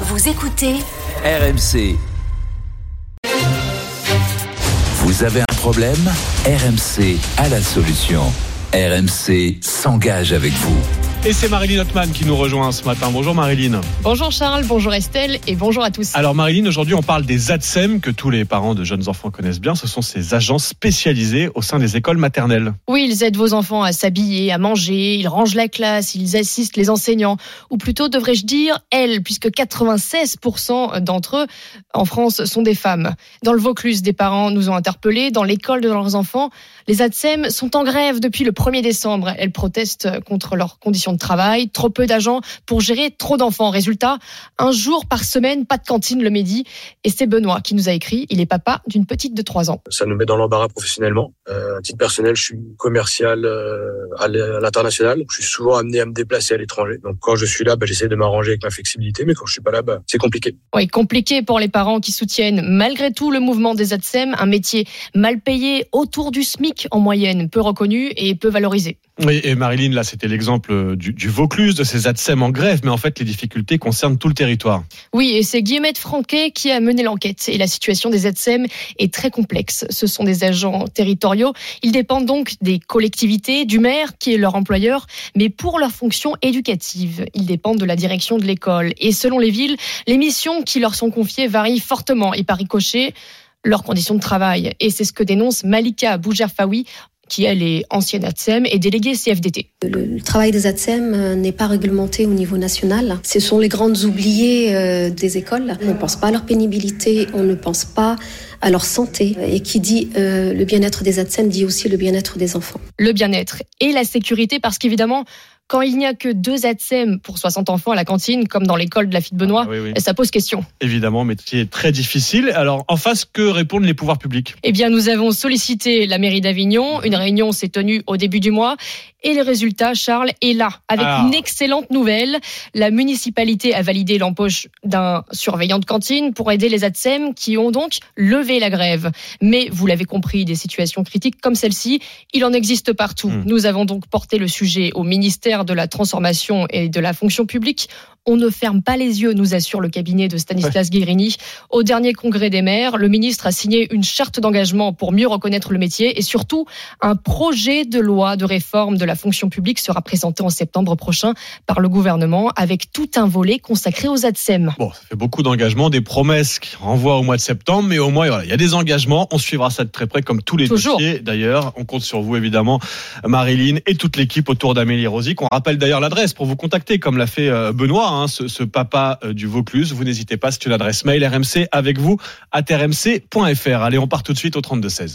Vous écoutez RMC. Vous avez un problème? RMC a la solution. RMC s'engage avec vous. Et c'est Marilyn Hotman qui nous rejoint ce matin. Bonjour Marilyn. Bonjour Charles, bonjour Estelle et bonjour à tous. Alors Marilyn, aujourd'hui on parle des ADSEM que tous les parents de jeunes enfants connaissent bien. Ce sont ces agents spécialisés au sein des écoles maternelles. Oui, ils aident vos enfants à s'habiller, à manger, ils rangent la classe, ils assistent les enseignants. Ou plutôt devrais-je dire elles, puisque 96% d'entre eux en France sont des femmes. Dans le Vaucluse, des parents nous ont interpellés. Dans l'école de leurs enfants, les ADSEM sont en grève depuis le 1er décembre. Elles protestent contre leurs conditions de travail, trop peu d'agents pour gérer trop d'enfants. Résultat, un jour par semaine, pas de cantine le midi. Et c'est Benoît qui nous a écrit. Il est papa d'une petite de 3 ans. Ça nous met dans l'embarras professionnellement. Euh, à titre personnel, je suis commercial euh, à l'international. Je suis souvent amené à me déplacer à l'étranger. Donc quand je suis là, bah, j'essaie de m'arranger avec ma flexibilité. Mais quand je suis pas là, bah, c'est compliqué. Oui, compliqué pour les parents qui soutiennent malgré tout le mouvement des ADSEM, un métier mal payé autour du SMIC en moyenne, peu reconnu et peu valorisé. Oui, et Marilyn, là, c'était l'exemple du, du, Vaucluse, de ces ADSEM en grève, mais en fait, les difficultés concernent tout le territoire. Oui, et c'est Guillemette Franquet qui a mené l'enquête. Et la situation des ADSEM est très complexe. Ce sont des agents territoriaux. Ils dépendent donc des collectivités, du maire, qui est leur employeur, mais pour leur fonction éducative, ils dépendent de la direction de l'école. Et selon les villes, les missions qui leur sont confiées varient fortement et par ricochet leurs conditions de travail. Et c'est ce que dénonce Malika Bougerfaoui, qui elle est ancienne ATSEM et déléguée CFDT. Le, travail des ATSEM euh, n'est pas réglementé au niveau national. Ce sont les grandes oubliées euh, des écoles. On ne pense pas à leur pénibilité, on ne pense pas à leur santé. Et qui dit euh, le bien-être des ATSEM dit aussi le bien-être des enfants. Le bien-être et la sécurité parce qu'évidemment, quand il n'y a que deux ATSEM pour 60 enfants à la cantine, comme dans l'école de la fille de Benoît, Ah, oui, oui. ça pose question. Évidemment, métier très difficile. Alors, en face, que répondent les pouvoirs publics? Eh bien, nous avons sollicité la mairie d'Avignon. Une réunion s'est tenue au début du mois. Et le résultat, Charles, est là, avec Ah. une excellente nouvelle. La municipalité a validé l'embauche d'un surveillant de cantine pour aider les ATSEM qui ont donc levé la grève. Mais vous l'avez compris, des situations critiques comme celle-ci, il en existe partout. Hmm. Nous avons donc porté le sujet au ministère de la Transformation et de la Fonction publique. On ne ferme pas les yeux, nous assure le cabinet de Stanislas Guérini. Au dernier congrès des maires, le ministre a signé une charte d'engagement pour mieux reconnaître le métier et surtout un projet de loi de réforme de la fonction publique sera présenté en septembre prochain par le gouvernement avec tout un volet consacré aux ADSEM. Bon, ça fait beaucoup d'engagements, des promesses qui renvoient au mois de septembre, mais au moins, voilà, il y a des engagements. On suivra ça de très près, comme tous les Toujours. dossiers. D'ailleurs, on compte sur vous, évidemment, Marilyn et toute l'équipe autour d'Amélie Rosic. On rappelle d'ailleurs l'adresse pour vous contacter, comme l'a fait euh, Benoît, hein, ce, papa euh, du Vaucluse. Vous n'hésitez pas, c'est une adresse mail RMC avec vous, at rmc.fr. Allez, on part tout de suite au 32-16.